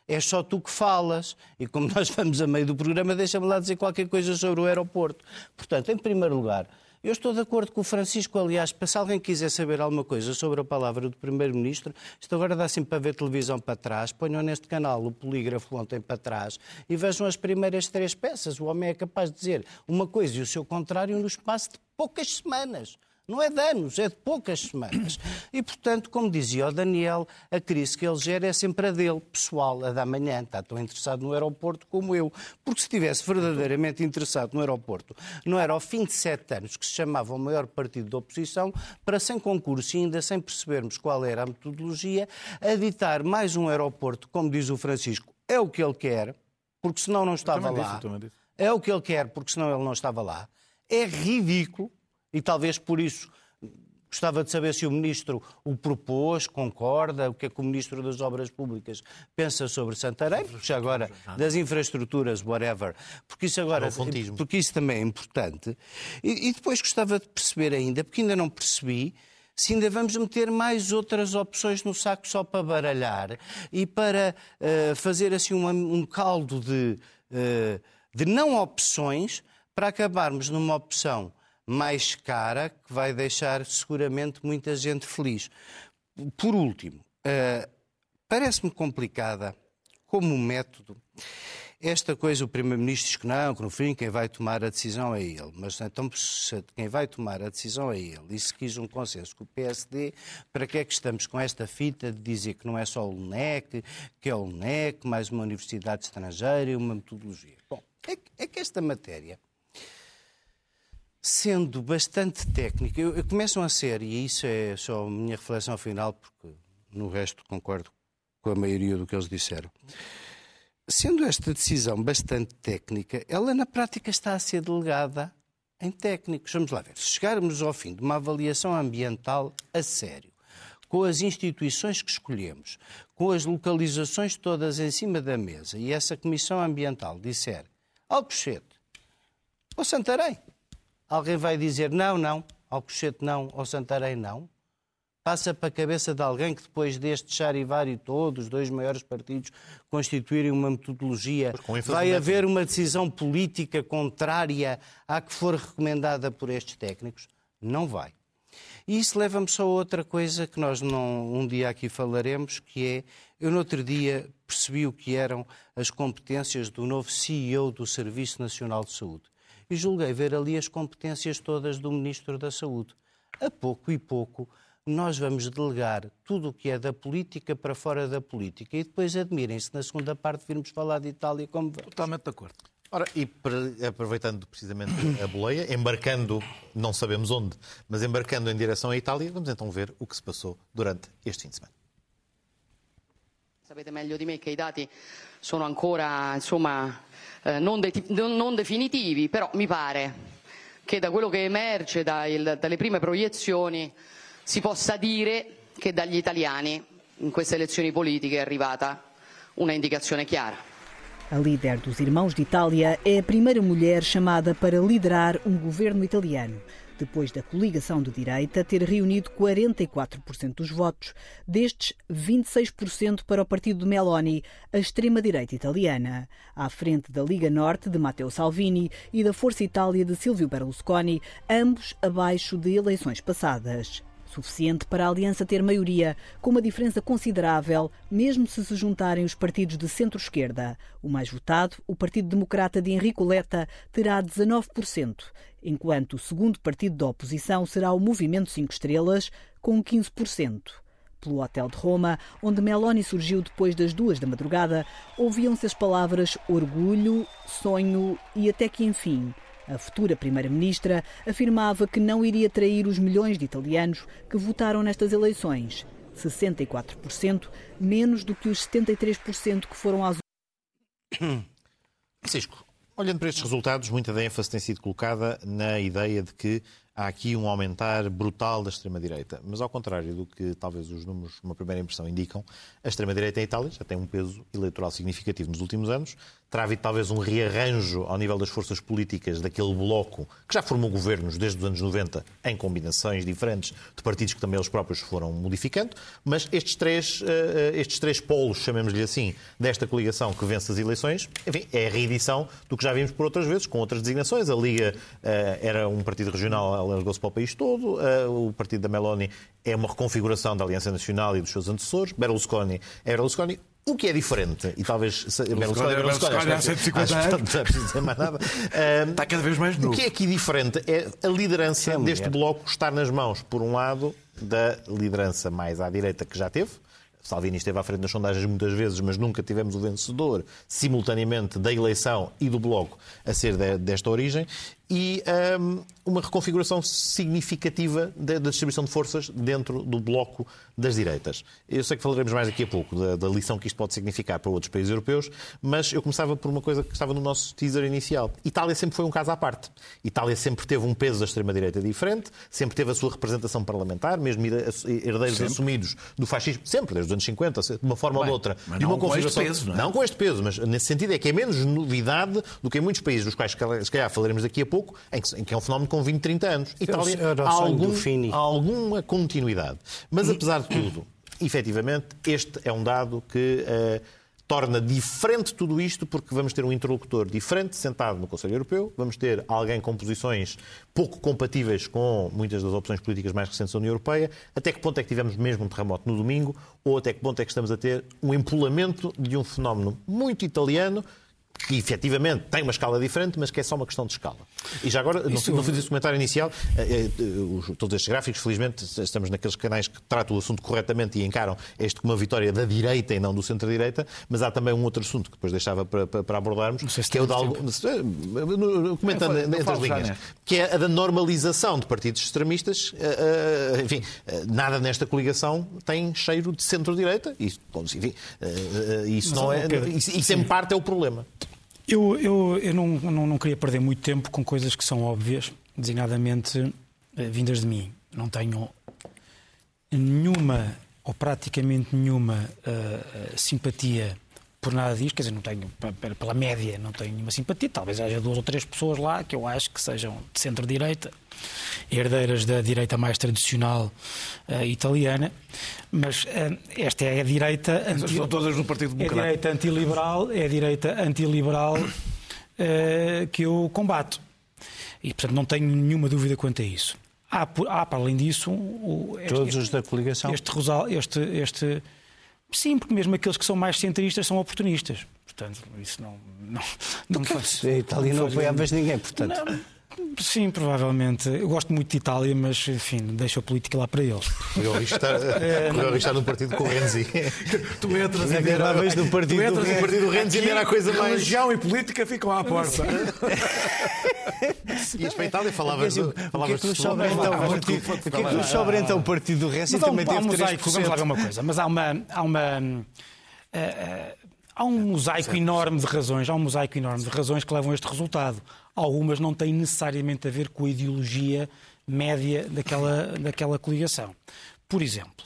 é só tu que falas. E como nós vamos a meio do programa, deixa-me lá dizer qualquer coisa sobre o aeroporto. Portanto, em primeiro lugar, eu estou de acordo com o Francisco, aliás, se alguém quiser saber alguma coisa sobre a palavra do Primeiro-Ministro, isto agora dá sempre para ver televisão para trás, ponham neste canal o polígrafo ontem para trás e vejam as primeiras três peças. O homem é capaz de dizer uma coisa e o seu contrário no espaço de poucas semanas. Não é de anos, é de poucas semanas. E, portanto, como dizia o Daniel, a crise que ele gera é sempre a dele, pessoal, a da manhã. Está tão interessado no aeroporto como eu. Porque se estivesse verdadeiramente interessado no aeroporto, não era ao fim de sete anos que se chamava o maior partido da oposição, para sem concurso e ainda sem percebermos qual era a metodologia, editar mais um aeroporto, como diz o Francisco, é o que ele quer, porque senão não estava lá. Disse, é o que ele quer, porque senão ele não estava lá. É ridículo e talvez por isso gostava de saber se o Ministro o propôs, concorda, o que é que o Ministro das Obras Públicas pensa sobre Santarém, porque agora, das infraestruturas, whatever, porque isso agora, porque isso também é importante. E, e depois gostava de perceber ainda, porque ainda não percebi, se ainda vamos meter mais outras opções no saco só para baralhar e para uh, fazer assim um, um caldo de, uh, de não opções para acabarmos numa opção mais cara, que vai deixar seguramente muita gente feliz. Por último, uh, parece-me complicada como método. Esta coisa, o Primeiro-Ministro diz que não, que no fim quem vai tomar a decisão é ele. Mas então, quem vai tomar a decisão é ele. E se quis um consenso com o PSD, para que é que estamos com esta fita de dizer que não é só o LNEC, que é o LNEC, mais uma universidade estrangeira e uma metodologia? Bom, é, é que esta matéria sendo bastante técnica, eu, eu começam a ser, e isso é só a minha reflexão final, porque no resto concordo com a maioria do que eles disseram. Sendo esta decisão bastante técnica, ela na prática está a ser delegada em técnicos. Vamos lá ver. Se chegarmos ao fim de uma avaliação ambiental a sério, com as instituições que escolhemos, com as localizações todas em cima da mesa, e essa comissão ambiental disser Alcochete ou Santarém, Alguém vai dizer não, não, Alcochete não, ao Santarém não? Passa para a cabeça de alguém que depois deste Charivari todo, os dois maiores partidos, constituírem uma metodologia, vai haver uma decisão política contrária à que for recomendada por estes técnicos? Não vai. E isso leva-me só a outra coisa que nós não, um dia aqui falaremos, que é, eu no outro dia percebi o que eram as competências do novo CEO do Serviço Nacional de Saúde e julguei ver ali as competências todas do Ministro da Saúde. A pouco e pouco, nós vamos delegar tudo o que é da política para fora da política. E depois admirem-se, na segunda parte, virmos falar de Itália como vamos. Totalmente de acordo. Ora, e aproveitando precisamente a boleia, embarcando, não sabemos onde, mas embarcando em direção à Itália, vamos então ver o que se passou durante este fim de semana. Sapete meglio di me che i dati sono ancora, insomma, eh, non, de- non, definitivi, però mi pare che da quello che emerge dai, dalle prime proiezioni si possa dire che dagli italiani in queste elezioni politiche è arrivata una indicazione chiara. A líder dos Irmãos de Itália é a primeira mulher chamada para liderar um governo italiano depois da coligação de direita ter reunido 44% dos votos, destes 26% para o partido de Meloni, a extrema-direita italiana, à frente da Liga Norte de Matteo Salvini e da Força Itália de Silvio Berlusconi, ambos abaixo de eleições passadas suficiente para a aliança ter maioria, com uma diferença considerável, mesmo se se juntarem os partidos de centro-esquerda. O mais votado, o Partido Democrata de Enrico Letta, terá 19%, enquanto o segundo partido da oposição será o Movimento 5 Estrelas, com 15%. Pelo Hotel de Roma, onde Meloni surgiu depois das duas da madrugada, ouviam-se as palavras orgulho, sonho e até que enfim. A futura Primeira-Ministra afirmava que não iria trair os milhões de italianos que votaram nestas eleições. 64%, menos do que os 73% que foram às. Francisco, olhando para estes resultados, muita da ênfase tem sido colocada na ideia de que há aqui um aumentar brutal da extrema-direita. Mas, ao contrário do que talvez os números, uma primeira impressão, indicam, a extrema-direita em Itália já tem um peso eleitoral significativo nos últimos anos. Terá havido talvez um rearranjo ao nível das forças políticas daquele bloco que já formou governos desde os anos 90 em combinações diferentes de partidos que também eles próprios foram modificando. Mas estes três, uh, estes três polos, chamemos-lhe assim, desta coligação que vence as eleições, enfim, é a reedição do que já vimos por outras vezes, com outras designações. A Liga uh, era um partido regional alargou-se para o país todo. Eh, o partido da Meloni é uma reconfiguração da Aliança Nacional e dos seus antecessores. Berlusconi é Berlusconi. O que é diferente, e talvez Berlusconi, é Berlusconi, Berlusconi há 150 anos. Não preciso dizer mais nada. Está cada vez mais novo. O que é aqui diferente é a liderança deste bloco estar nas mãos, por um lado, da liderança mais à direita que já teve, Salvini esteve à frente das sondagens muitas vezes, mas nunca tivemos o vencedor simultaneamente da eleição e do Bloco a ser de, desta origem e um, uma reconfiguração significativa da, da, distribuição de forças dentro do bloco das direitas. Eu sei que falaremos mais daqui a pouco da, da, lição que isto pode significar para outros países europeus, mas eu começava por uma coisa que estava no nosso teaser inicial. Itália sempre foi um caso à parte. Itália sempre teve um peso da extrema-direita diferente, sempre teve a sua representação parlamentar, mesmo herdeiros sempre. assumidos do fascismo, sempre, desde os anos 50, de uma forma Bem, ou de outra. Mas de uma não configuração... com este peso, não é? Não com este peso, mas nesse sentido é que é menos novidade do que em muitos países, dos quais se calhar falaremos daqui a pouco, pouco, em que, em que é um fenómeno com 20, 30 anos. Itália há, algum, há alguma continuidade. Mas, apesar de tudo, efetivamente, este é um dado que uh, torna diferente tudo isto, porque vamos ter um interlocutor diferente sentado no Conselho Europeu, vamos ter alguém com posições pouco compatíveis com muitas das opções políticas mais recentes da União Europeia. Até que ponto é que tivemos mesmo um terremoto no domingo, ou até que ponto é que estamos a ter um empolamento de um fenómeno muito italiano que efetivamente tem uma escala diferente, mas que é só uma questão de escala. E já agora, Isso... não, não fiz esse comentário inicial, eh, eh, todos estes gráficos, felizmente, estamos naqueles canais que tratam o assunto corretamente e encaram este como uma vitória da direita e não do centro-direita, mas há também um outro assunto que depois deixava para, para, para abordarmos, se que é o da. Eh, comentando entre as linhas, que é a da normalização de partidos extremistas. Enfim, nada nesta coligação tem cheiro de centro-direita. Isso, enfim, isso, não é, isso em parte é o problema. Eu, eu, eu não, não, não, queria perder muito tempo com coisas que são óbvias, designadamente eh, vindas de mim. Não tenho nenhuma, ou praticamente nenhuma, uh, simpatia por nada disto, quer dizer, não tenho, pela média, não tenho nenhuma simpatia. Talvez haja duas ou três pessoas lá que eu acho que sejam de centro-direita, herdeiras da direita mais tradicional uh, italiana, mas uh, esta é a direita. Anti... Estão todas no Partido Democrático. É a direita antiliberal, é a direita antiliberal uh, que eu combato. E, portanto, não tenho nenhuma dúvida quanto a isso. Há, há para além disso. O, este, Todos os da coligação? Este, este, este, sim, porque mesmo aqueles que são mais centristas são oportunistas. Portanto, isso não. não, não faz, a Itália não, não apoiavas ninguém, portanto. Não, Sim, provavelmente. Eu gosto muito de Itália, mas enfim, deixo a política lá para eles. Correu estar, é, estar no partido com o Renzi. tu entras e no partido, tu entras no partido do Renzi e era a coisa mais. Religião e política ficam à porta. Ias para a Itália falavas do falavas de O que é que nos sobra então o partido do Renzi também teve 3%? Vamos lá ver uma coisa, mas há uma. Há uma uh, uh, Há um mosaico enorme de razões, há um mosaico enorme de razões que levam a este resultado. Algumas não têm necessariamente a ver com a ideologia média daquela, daquela coligação. Por exemplo,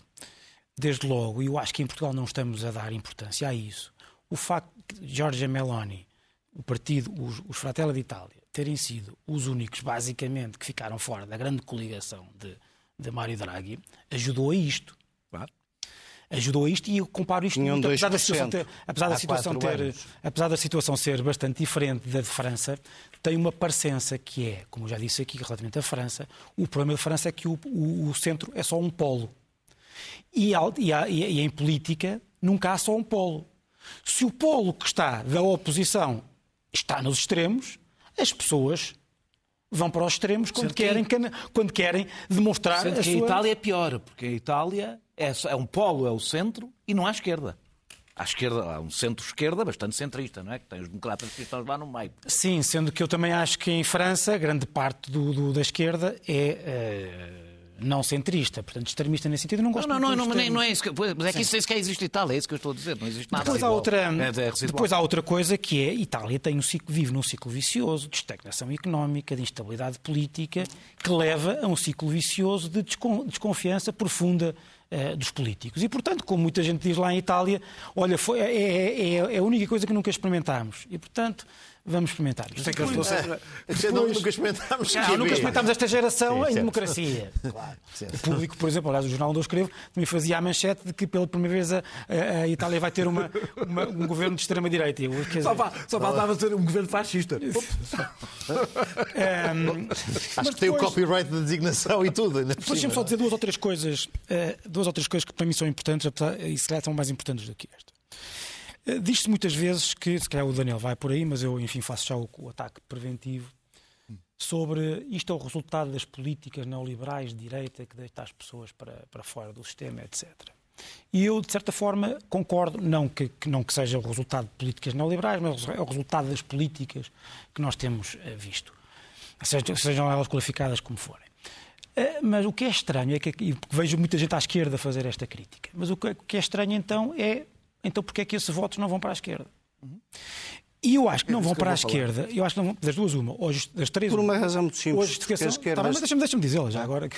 desde logo, e eu acho que em Portugal não estamos a dar importância a isso, o facto de Giorgia Meloni, o partido, os, os Fratelli d'Italia, terem sido os únicos, basicamente, que ficaram fora da grande coligação de, de Mário Draghi, ajudou a isto. Claro ajudou a isto e eu comparo isto muito, apesar da situação ter, apesar da situação ter, apesar da situação ser bastante diferente da de França, tem uma parecença que é, como já disse aqui relativamente à França, o problema de França é que o, o, o centro é só um polo. E, e, e em política nunca há só um polo. Se o polo que está da oposição está nos extremos, as pessoas vão para os extremos quando, querem, que... quando querem demonstrar Sendo a que sua... a Itália é pior, porque a Itália é, é um polo, é o centro, e não há esquerda. À esquerda, há um centro-esquerda bastante centrista, não é? Que tem os democratas cristãos lá no meio. Sim, sendo que eu também acho que em França, grande parte do, do da esquerda é. Uh não centrista, portanto extremista nesse sentido, não gosto Não, não, não, não, não é isso que, mas é que isso, isso que existe Itália, é isso que eu estou a dizer, não existe nada. Depois há outra, é, é depois há outra coisa que é Itália tem um ciclo, vive num ciclo vicioso de estagnação económica, de instabilidade política, que leva a um ciclo vicioso de desconfiança profunda uh, dos políticos. E, portanto, como muita gente diz lá em Itália, olha, foi, é, é, é a única coisa que nunca experimentámos. E, portanto, vamos experimentar. Sei que eu estou sempre... Depois... nunca experimentámos. Não, nunca experimentámos esta geração sim, em democracia. Claro. O público, por exemplo, aliás, o jornal onde eu escrevo, também fazia a manchete de que pela primeira vez a, a Itália vai ter uma, uma, um governo de extrema-direita. Só, só faltava ser um governo fascista. um, Acho que tem o copyright da designação e tudo. Depois deixa-me só dizer duas ou três coisas, uh, duas ou três coisas que para mim são importantes, e se calhar são mais importantes do que esta. Eh, diz-se muitas vezes que, se calhar o Daniel vai por aí, mas eu, enfim, faço já o, o ataque preventivo, sobre isto é o resultado das políticas neoliberais de direita que deixa as pessoas para, para fora do sistema, etc. E eu, de certa forma, concordo, não que, que, não que seja o resultado de políticas neoliberais, mas é o resultado das políticas que nós temos eh, visto, sejam, sejam elas qualificadas como forem. Eh, mas o que é estranho é que, e vejo muita gente à esquerda fazer esta crítica, mas o que é estranho então é então porquê é que esses votos não vão para a esquerda? E eu acho que é não vão para a esquerda, eu acho que não vão, das duas uma, hoje das três Por uma razão muito simples. Hoje a esquerda... Tá mas deixa-me deixa dizê-la já agora. Que...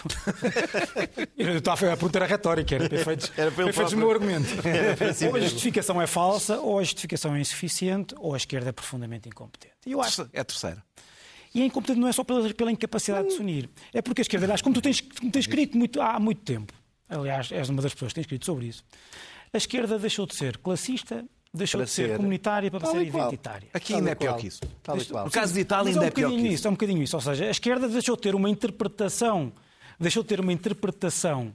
eu estava a pergunta era retórica, era para efeitos, era para efeitos do meu argumento. ou a justificação é falsa, ou a justificação é insuficiente, ou a esquerda é profundamente incompetente. E eu acho... É a terceira. E é incompetente não é só pela, pela incapacidade de se unir, é porque a esquerda, aliás, como tu tens, tens escrito muito, há muito tempo, aliás, és uma das pessoas que tem escrito sobre isso, a esquerda deixou de ser classista, deixou para de ser, ser comunitária para ser identitária. Aqui ainda é pior que isso. No caso de Itália ainda é, um é pior que isso. É um bocadinho isso. Ou seja, a esquerda deixou de ter uma interpretação, deixou de ter uma interpretação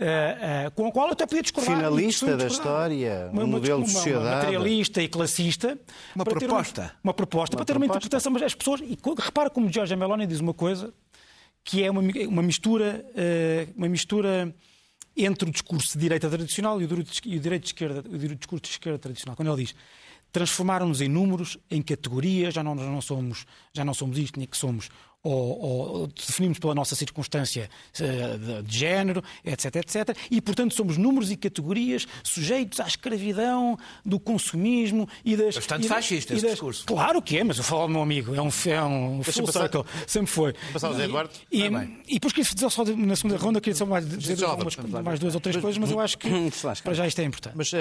Uh, uh, com a qual eu até podia discordar. Finalista da história, uma, um modelo de sociedade. Uma materialista e classista. Uma proposta. Uma, uma, proposta, uma para ter proposta. uma interpretação. Mas as pessoas. E repara como Giorgia Meloni diz uma coisa que é uma, uma mistura. Uh, uma mistura entre o discurso de direita tradicional e o direito de esquerda, o discurso de esquerda tradicional. Quando ele diz transformaram-nos em números, em categorias, já não, já não, somos, já não somos isto, nem que somos ou, ou definimos pela nossa circunstância uh, de, de, género, etc, etc. E, portanto, somos números e categorias sujeitos à escravidão do consumismo e das... Bastante e fascista esse das... discurso. Claro que é, mas eu falo ao meu amigo, é um, é um full passar... circle, sempre foi. Passar Zé Eduardo? E, e, e depois queria dizer só na segunda ronda, queria só mais, dizer algumas, mais duas ou três coisas, mas eu acho que para já isto é importante. Mas, uh,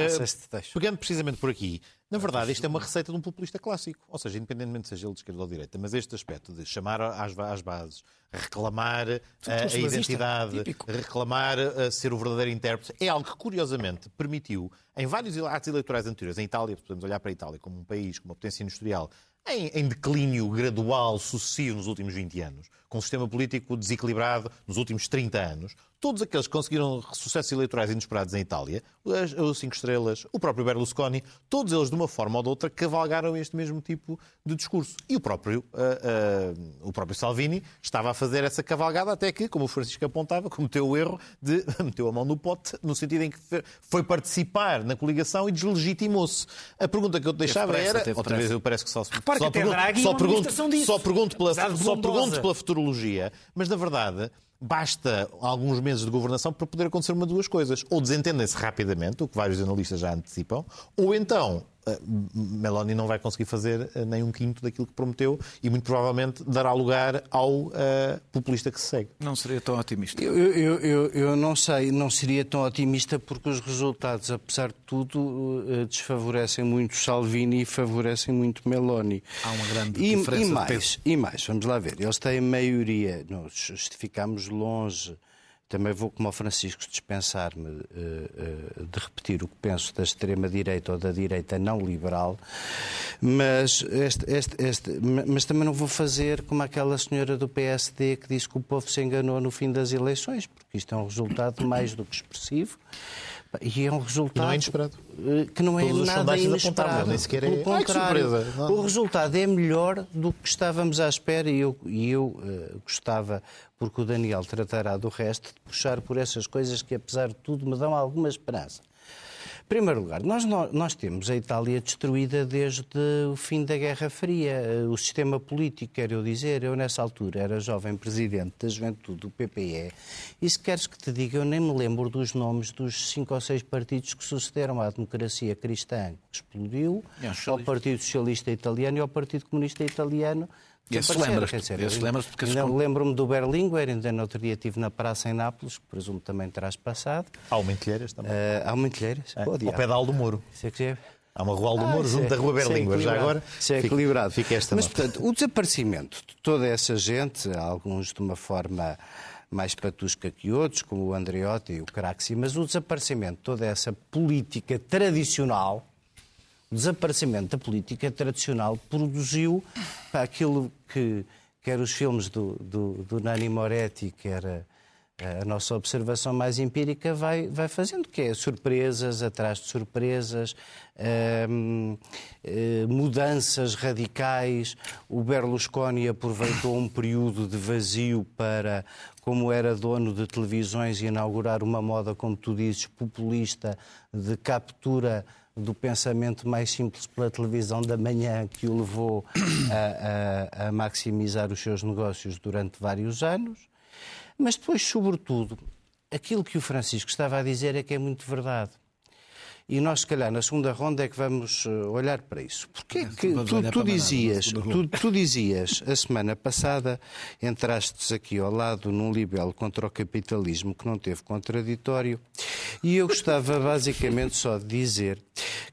pegando precisamente por aqui, na verdade, isto é uma receita de um populista clássico. Ou seja, independentemente seja ele de esquerda ou de direita, mas este aspecto de chamar às, às bases, reclamar a, eh, a identidade, reclamar a eh, ser o verdadeiro intérprete, é algo que, curiosamente, permitiu, em vários atos eleitorais anteriores, em Itália, podemos olhar para a Itália como um país, como uma potência industrial, em, em, declínio gradual, sucessivo nos últimos 20 anos, com um sistema político desequilibrado nos últimos 30 anos, todos aqueles que conseguiram sucessos eleitorais inesperados em Itália, os Cinco Estrelas, o próprio Berlusconi, todos eles, de uma forma ou de outra, cavalgaram este mesmo tipo de discurso. E o próprio, uh, uh, o próprio Salvini estava a fazer essa cavalgada até que, como o Francisco apontava, cometeu o erro de meteu a mão no pote, no sentido em que foi participar na coligação e deslegitimou-se. A pergunta que eu te deixava era, outra vez eu parece que só, só, pergunto, só, pergunto, só pergunto pela, só pergunto pela mas na verdade basta alguns meses de governação para poder acontecer uma de duas coisas. Ou desentendem-se rapidamente, o que vários analistas já antecipam, ou então Meloni não vai conseguir fazer nem um quinto daquilo que prometeu e muito provavelmente dará lugar ao uh, populista que se segue. Não seria tão otimista? Eu, eu, eu, eu, não sei, não seria tão otimista porque os resultados, apesar de tudo, desfavorecem muito Salvini e favorecem muito Meloni. Há uma grande e, diferença e mais, E mais, vamos lá ver, eles têm maioria, nós justificamos longe também vou, como o Francisco, dispensar-me uh, uh, de repetir o que penso da extrema-direita ou da direita não liberal, mas, este, este, este, mas também não vou fazer como aquela senhora do PSD que disse que o povo se enganou no fim das eleições, porque isto é um resultado mais do que expressivo. E é um resultado. Não é inesperado. Eh, que não é Todos nada inesperado. Nem sequer é... Pelo contrário, Ai, o resultado é melhor do que estávamos à espera e eu, e eu uh, gostava, porque o Daniel tratará do resto, de puxar por essas coisas que, apesar de tudo, me dão alguma esperança primeiro lugar, nós, nós temos a Itália destruída desde o fim da Guerra Fria. O sistema político, quero eu dizer, eu nessa altura era jovem presidente da juventude do PPE e se queres que te diga, eu nem me lembro dos nomes dos cinco ou seis partidos que sucederam à democracia cristã que explodiu, ao Partido Socialista Italiano e ao Partido Comunista Italiano esse porque Lembro-me do Berlinguer, ainda no outro dia estive na praça em Nápoles, que presumo também terás passado. Há uma Entelheiras também. Uh, há uma Entelheiras. É, ao pé da Aldo Moro. É há uma rua Aldo Moro ah, junto é, da rua Berlinguer. Já agora se é equilibrado. Fica esta Mas, portanto, o desaparecimento de toda essa gente, alguns de uma forma mais patusca que outros, como o Andreotti e o Craxi, mas o desaparecimento de toda essa política tradicional o desaparecimento da política tradicional produziu pá, aquilo que quer os filmes do, do, do Nani Moretti, quer a, a, nossa observação mais empírica, vai, vai fazendo, que é surpresas atrás de surpresas, hum, mudanças radicais. O Berlusconi aproveitou um período de vazio para, como era dono de televisões, inaugurar uma moda, como tu dizes, populista, de captura do pensamento mais simples pela televisão da manhã que o levou a, a, a maximizar os seus negócios durante vários anos. Mas depois, sobretudo, aquilo que o Francisco estava a dizer é que é muito verdade. E nós, se calhar, na segunda ronda é que vamos eh, olhar para isso. Porque que tu, tu dizias, tu, tu, dizias, a semana passada, entraste aqui ao lado num libelo contra o capitalismo que não teve contraditório, e eu gostava basicamente só de dizer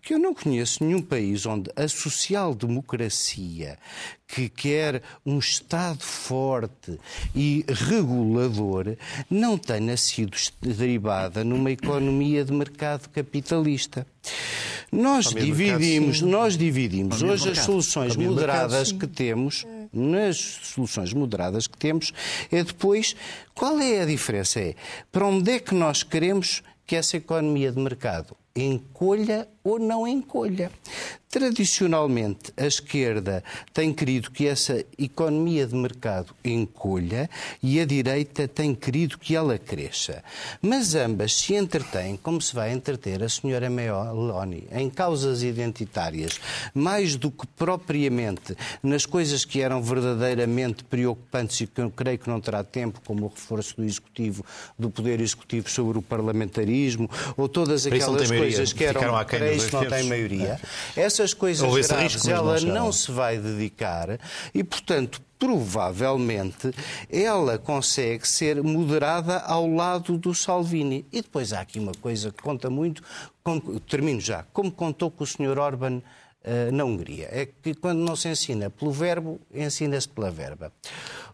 que eu não conheço nenhum país onde a social-democracia que quer um Estado forte e regulador não tenha sido derivada numa economia de mercado capitalista. Nós dividimos, nós dividimos hoje as soluções moderadas que temos, nas soluções moderadas que temos, é depois qual é a diferença? É para onde é que nós queremos que essa economia de mercado encolha ou não encolha. Tradicionalmente, a esquerda tem querido que essa economia de mercado encolha e a direita tem querido que ela cresça. Mas ambas se entretêm, como se vai entreter a senhora Meloni, em causas identitárias, mais do que propriamente nas coisas que eram verdadeiramente preocupantes e que eu creio que não terá tempo, como o reforço do Executivo, do Poder Executivo sobre o parlamentarismo, ou todas aquelas coisas que eram, para isso não tem maioria. É. Essas coisas graves ela não se vai dedicar e, portanto, provavelmente ela consegue ser moderada ao lado do Salvini. E depois há aqui uma coisa que conta muito, como, termino já, como contou com o Sr. Orban uh, na Hungria. É que quando não se ensina pelo verbo, ensina-se pela verba.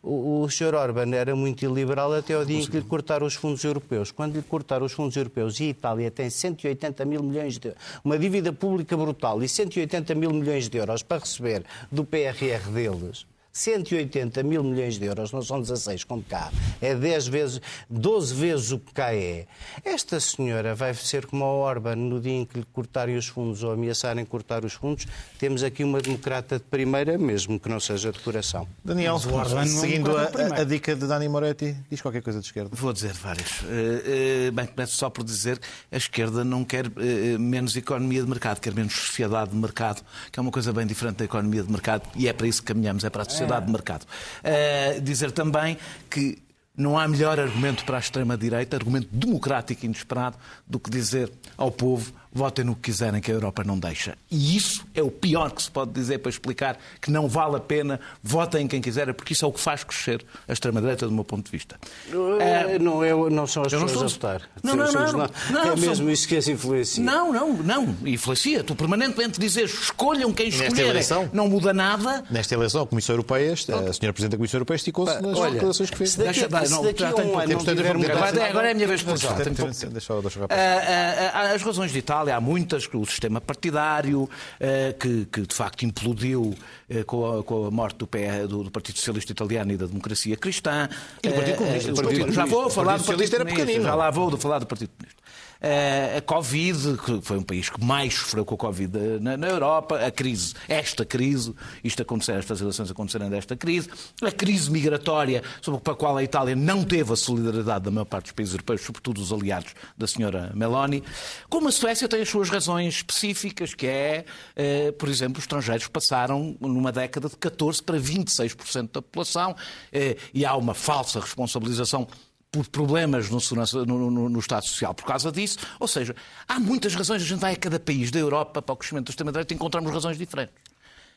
O, o Sr. Orban era muito iliberal até ao dia em que lhe cortaram os fundos europeus. Quando lhe cortaram os fundos europeus e a Itália tem 180 mil milhões de uma dívida pública brutal e 180 mil milhões de euros para receber do PRR deles, 180 mil milhões de euros, não são 16 como cá, é 10 vezes, 12 vezes o que cá é. Esta senhora vai ser como a Orban no dia em que lhe cortarem os fundos ou ameaçarem cortar os fundos. Temos aqui uma democrata de primeira, mesmo que não seja de coração. Daniel, seguindo a, a, dica de Dani Moretti, diz qualquer coisa de esquerda. Vou dizer várias. Uh, uh, bem, começo só por dizer que a esquerda não quer uh, menos economia de mercado, quer menos sociedade de mercado, que é uma coisa bem diferente da economia de mercado e é para isso que caminhamos, é para a sociedade de mercado. Uh, dizer também que não há melhor argumento para a extrema-direita, argumento democrático e inesperado, do que dizer ao povo votem no que quiserem, que a Europa não deixa. E isso é o pior que se pode dizer para explicar que não vale a pena, votem quem quiser, porque isso é o que faz crescer a extrema-direita, do meu ponto de vista. Não, é, não, é, não são as pessoas a votar. Não, não, não, não, não, É mesmo isso que as influencia. Não, não, não. Influencia. Tu permanentemente dizes escolham quem escolher. Não muda nada. Nesta eleição, a Comissão Europeia, a senhora Presidente da Comissão Europeia esticou-se nas Olha, declarações que fez. Daqui, deixa, se daqui a um ano não. Agora é a minha vez de puxar. As razões de Itália, há muitas, o sistema partidário, eh, que, que de facto implodiu eh, com a, com a morte do, PE, do, do, Partido Socialista Italiano e da Democracia Cristã. E do Partido Comunista. Eh, já vou falar do Partido Comunista. Já lá vou falar do Partido Comunista. Eh, a Covid, que foi um país que mais sofreu com a Covid na, na Europa, a crise, esta crise, isto acontecer, estas eleições acontecerem desta crise, a crise migratória, sobre a qual a Itália não teve a solidariedade da maior parte dos países europeus, sobretudo os aliados da senhora Meloni, como a Suécia tem as suas razões específicas, que é, eh, por exemplo, os estrangeiros passaram numa década de 14% para 26% da população, eh, e há uma falsa responsabilização por problemas no, no, no, no, Estado Social por causa disso. Ou seja, há muitas razões. A gente vai a cada país da Europa para o crescimento do extrema-direita e encontramos razões diferentes.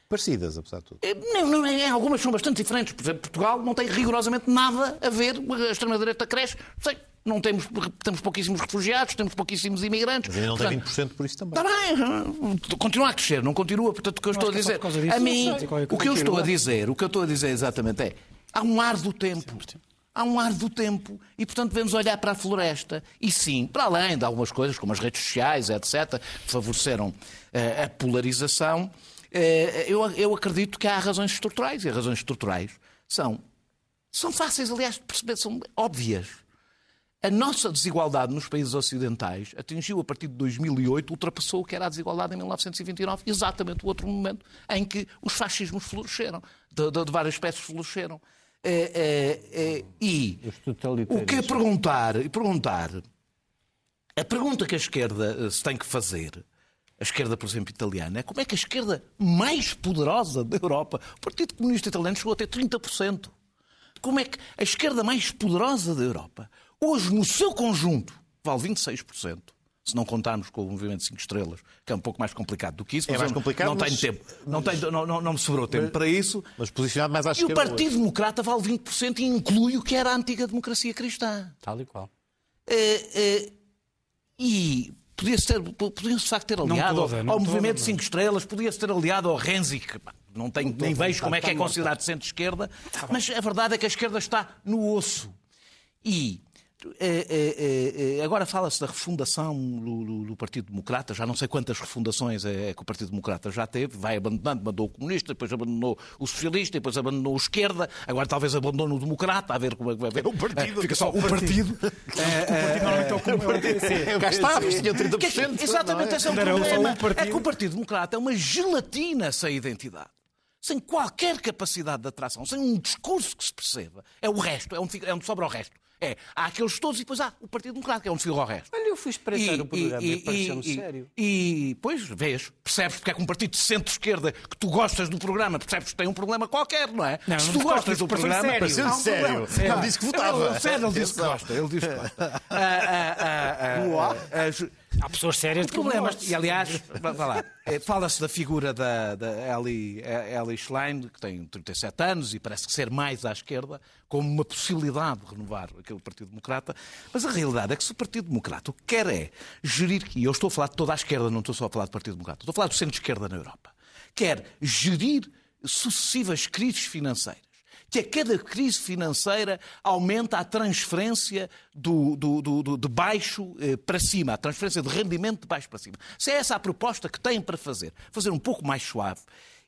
Parecidas, apesar de tudo. É, não, não, é, algumas são bastante diferentes. Por exemplo, Portugal não tem rigorosamente nada a ver. A extrema-direita cresce. Sei, não temos, temos pouquíssimos refugiados, temos pouquíssimos imigrantes. Mas ainda não tem 20% por isso também. Está bem, continua a crescer, não continua. Portanto, o que eu estou a dizer. A mim, o que eu estou a dizer, o que eu estou a dizer exatamente é. Há um ar do tempo há um ar do tempo e, portanto, devemos olhar para a floresta. E sim, para além de algumas coisas, como as redes sociais, etc., que favoreceram uh, a polarização, uh, eu, eu acredito que há razões estruturais. E as razões estruturais são, são fáceis, aliás, de perceber, são óbvias. A nossa desigualdade nos países ocidentais atingiu, a partir de 2008, ultrapassou o que era a desigualdade em 1929, exatamente o outro momento em que os fascismos floresceram, de, de, de várias espécies floresceram. É, é, é, e o que é perguntar, e perguntar, a pergunta que a esquerda eh, se tem que fazer, a esquerda, por exemplo, italiana, é como é que a esquerda mais poderosa da Europa, o Partido Comunista Italiano chegou a ter 30%. Como é que a esquerda mais poderosa da Europa, hoje no seu conjunto, vale 26%, se não contarmos com o movimento 5 estrelas, que é um pouco mais complicado do que isso. É mais complicado, não mas... tenho tempo. Não, tenho, não, não, não me sobrou tempo mas, para isso. Mas posicionado mais à esquerda. E o Partido hoje. Democrata vale 20% e inclui o que era a antiga democracia cristã. Tal e qual. É, é, e podia-se ter, podia de facto ter aliado toda, ao, ao movimento 5 estrelas, podia-se ter aliado ao Renzi, que não tenho, nem vejo como é que é considerado centro-esquerda, tá mas a verdade é que a esquerda está no osso. E é, é, é, agora fala-se da refundação do, do, Partido Democrata, já não sei quantas refundações é, que o Partido Democrata já teve, vai abandonando, mandou o comunista, depois abandonou o socialista, depois abandonou o esquerda, agora talvez abandone o democrata, a ver como é que vai ver. É o partido. fica só o partido. o partido normalmente é o comunista. Cá está, tinha 30%. Exatamente, esse é o problema. É que o Partido Democrata é uma gelatina sem identidade sem qualquer capacidade de atração, sem um discurso que se perceba. É o resto, é onde, é onde sobra o resto. É, há aqueles todos e depois há o Partido Democrático, que é onde fica o resto. Olha, eu fui espreitar o programa e, e, e pareceu-me sério. E, pois, vês, percebes porque é que um partido de centro-esquerda que tu gostas do programa, percebes que tem um problema qualquer, não é? Não, Se tu gostas do programa... Pareceu sério. Um sério. Não, disse que votava. Sério, ele disse que gosta. Ele disse que gosta. Há pessoas sérias de problemas. E, aliás, eh, fala-se da figura da, da Ellie, eh, Ellie Schlein, que tem 37 anos e parece que ser mais à esquerda, como uma possibilidade de renovar aquele Partido Democrata. Mas a realidade é que se o Partido Democrata o que quer é gerir, e eu estou a falar de toda a esquerda, não estou só a falar do Partido Democrata, estou a falar do centro-esquerda na Europa, quer gerir sucessivas crises financeiras que a cada crise financeira aumenta a transferência do, do, do, de baixo eh, para cima, a transferência de rendimento de baixo para cima. Se é essa a proposta que têm para fazer, fazer um pouco mais suave,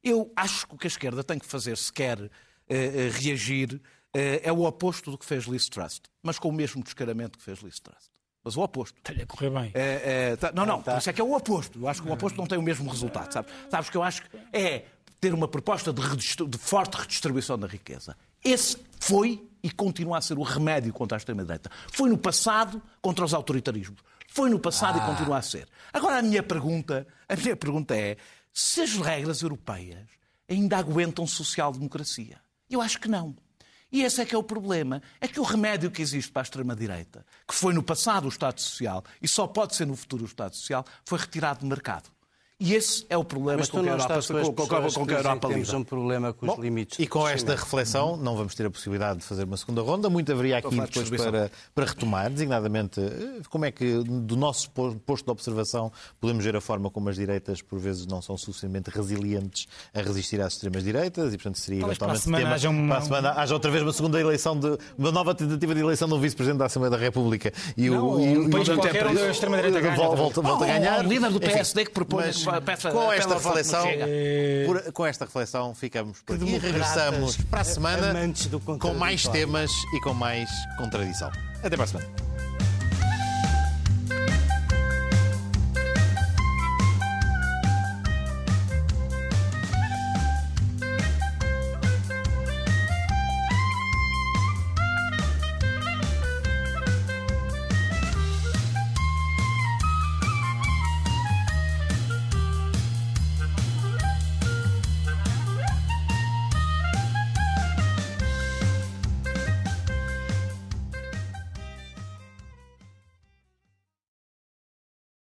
eu acho que o que a esquerda tem que fazer se quer eh, eh reagir eh, é o oposto do que fez Liz Trust, mas com o mesmo descaramento que fez Liz Trust. Mas o oposto. Tem a correr bem. É, é, tá, não, não, tá. isso é que é o oposto. Eu acho que o oposto não tem o mesmo resultado. Sabes, sabes que eu acho que é ter uma proposta de, de forte redistribuição da riqueza. Esse foi e continua a ser o remédio contra a extrema-direita. Foi no passado contra os autoritarismos. Foi no passado ah. e continua a ser. Agora a minha pergunta, a minha pergunta é se as regras europeias ainda aguentam social-democracia. Eu acho que não. E esse é que é o problema. É que o remédio que existe para a extrema-direita, que foi no passado o Estado Social e só pode ser no futuro o Estado Social, foi retirado do mercado. E esse é o problema com que a Europa, com, com, com que a Europa Temos um problema com os Bom, limites. E com esta reflexão, não vamos ter a possibilidade de fazer uma segunda ronda. Muito haveria aqui depois para, para retomar, designadamente, eh, como é que, do nosso posto de observação, podemos ver a forma como as direitas, por vezes, não são suficientemente resilientes a resistir às extremas-direitas e, portanto, seria Talvez eventualmente para a tema. Haja uma... Para a semana haja outra vez uma segunda eleição, de, uma nova tentativa de eleição de um vice-presidente da Assembleia da República. E não, o, e, um país qualquer onde a extrema-direita ganha. Volta, volta a ganhar. O líder do PSD que propõe... Mas, com esta esta reflexão, por, com esta reflexão ficamos por aqui e regressamos para a semana com mais temas e com mais contradição. Até para a semana.